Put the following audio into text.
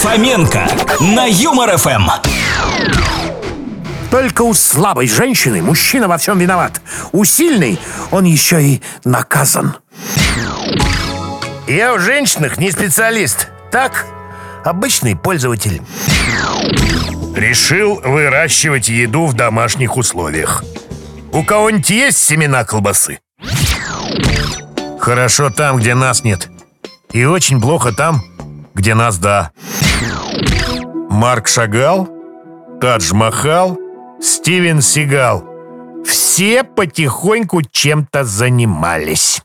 Фоменко на Юмор ФМ. Только у слабой женщины мужчина во всем виноват. У сильной он еще и наказан. Я в женщинах не специалист. Так, обычный пользователь. Решил выращивать еду в домашних условиях. У кого-нибудь есть семена колбасы? Хорошо там, где нас нет. И очень плохо там, где нас да. Марк Шагал, Тадж Махал, Стивен Сигал. Все потихоньку чем-то занимались.